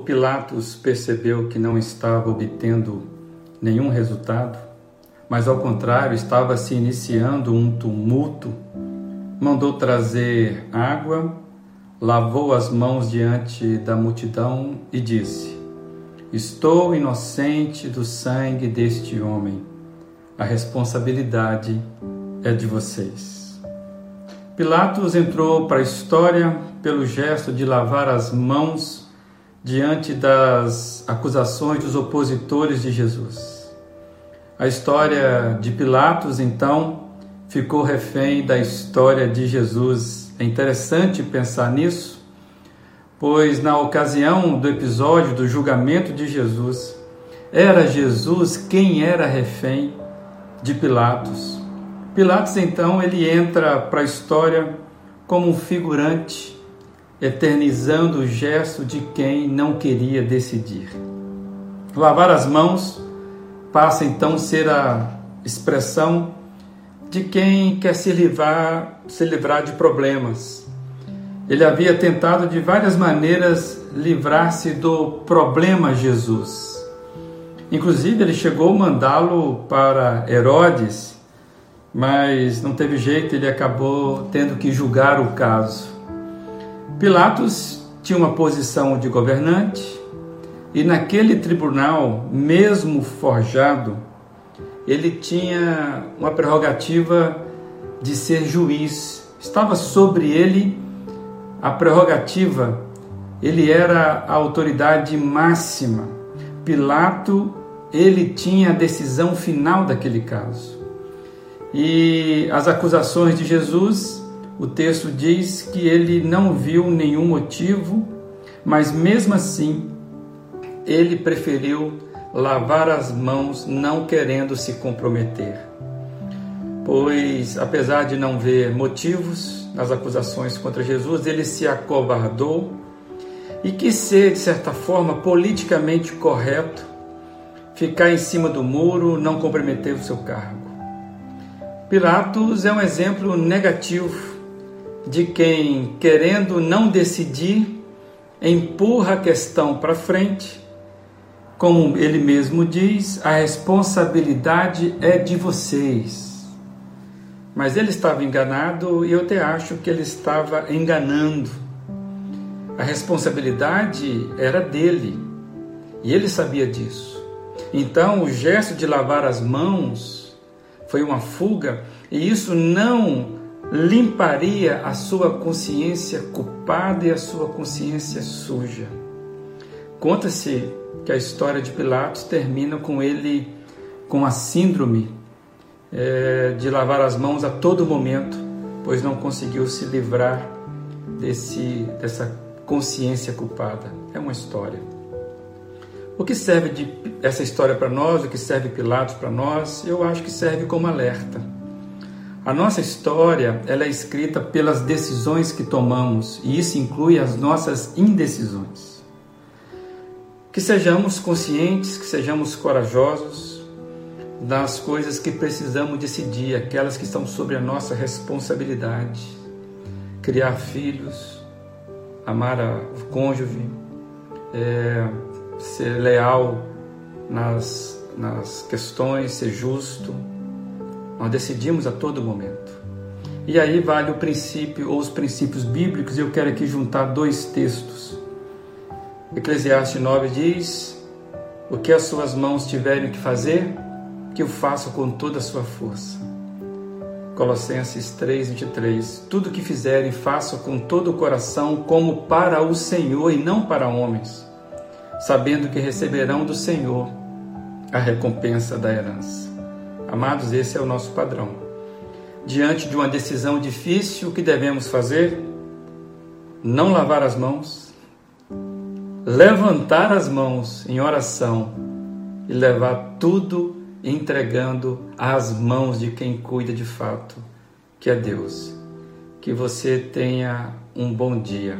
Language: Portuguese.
Pilatos percebeu que não estava obtendo nenhum resultado, mas ao contrário estava se iniciando um tumulto, mandou trazer água, lavou as mãos diante da multidão e disse: Estou inocente do sangue deste homem. A responsabilidade é de vocês. Pilatos entrou para a história pelo gesto de lavar as mãos diante das acusações dos opositores de Jesus. A história de Pilatos, então, ficou refém da história de Jesus. É interessante pensar nisso, pois na ocasião do episódio do julgamento de Jesus, era Jesus quem era refém de Pilatos. Pilatos, então, ele entra para a história como um figurante eternizando o gesto de quem não queria decidir. Lavar as mãos passa então a ser a expressão de quem quer se livrar, se livrar de problemas. Ele havia tentado de várias maneiras livrar-se do problema Jesus. Inclusive, ele chegou a mandá-lo para Herodes, mas não teve jeito, ele acabou tendo que julgar o caso. Pilatos tinha uma posição de governante e naquele tribunal, mesmo forjado, ele tinha uma prerrogativa de ser juiz. Estava sobre ele a prerrogativa, ele era a autoridade máxima. Pilato, ele tinha a decisão final daquele caso. E as acusações de Jesus o texto diz que ele não viu nenhum motivo, mas mesmo assim ele preferiu lavar as mãos, não querendo se comprometer. Pois, apesar de não ver motivos nas acusações contra Jesus, ele se acovardou e quis ser, de certa forma, politicamente correto, ficar em cima do muro, não comprometer o seu cargo. Pilatos é um exemplo negativo de quem, querendo não decidir, empurra a questão para frente. Como ele mesmo diz, a responsabilidade é de vocês. Mas ele estava enganado e eu até acho que ele estava enganando. A responsabilidade era dele e ele sabia disso. Então, o gesto de lavar as mãos foi uma fuga e isso não limparia a sua consciência culpada e a sua consciência suja. Conta-se que a história de Pilatos termina com ele com a síndrome é, de lavar as mãos a todo momento, pois não conseguiu se livrar desse, dessa consciência culpada. É uma história. O que serve de essa história para nós, o que serve Pilatos para nós, eu acho que serve como alerta a nossa história ela é escrita pelas decisões que tomamos e isso inclui as nossas indecisões. Que sejamos conscientes, que sejamos corajosos das coisas que precisamos decidir, aquelas que estão sobre a nossa responsabilidade. Criar filhos, amar o cônjuge, é, ser leal nas, nas questões, ser justo nós decidimos a todo momento. E aí vale o princípio ou os princípios bíblicos, e eu quero aqui juntar dois textos. Eclesiastes 9 diz: O que as suas mãos tiverem que fazer, que o façam com toda a sua força. Colossenses 3, 23. Tudo que fizerem, façam com todo o coração, como para o Senhor e não para homens, sabendo que receberão do Senhor a recompensa da herança. Amados, esse é o nosso padrão. Diante de uma decisão difícil, o que devemos fazer? Não lavar as mãos, levantar as mãos em oração e levar tudo entregando às mãos de quem cuida de fato, que é Deus. Que você tenha um bom dia.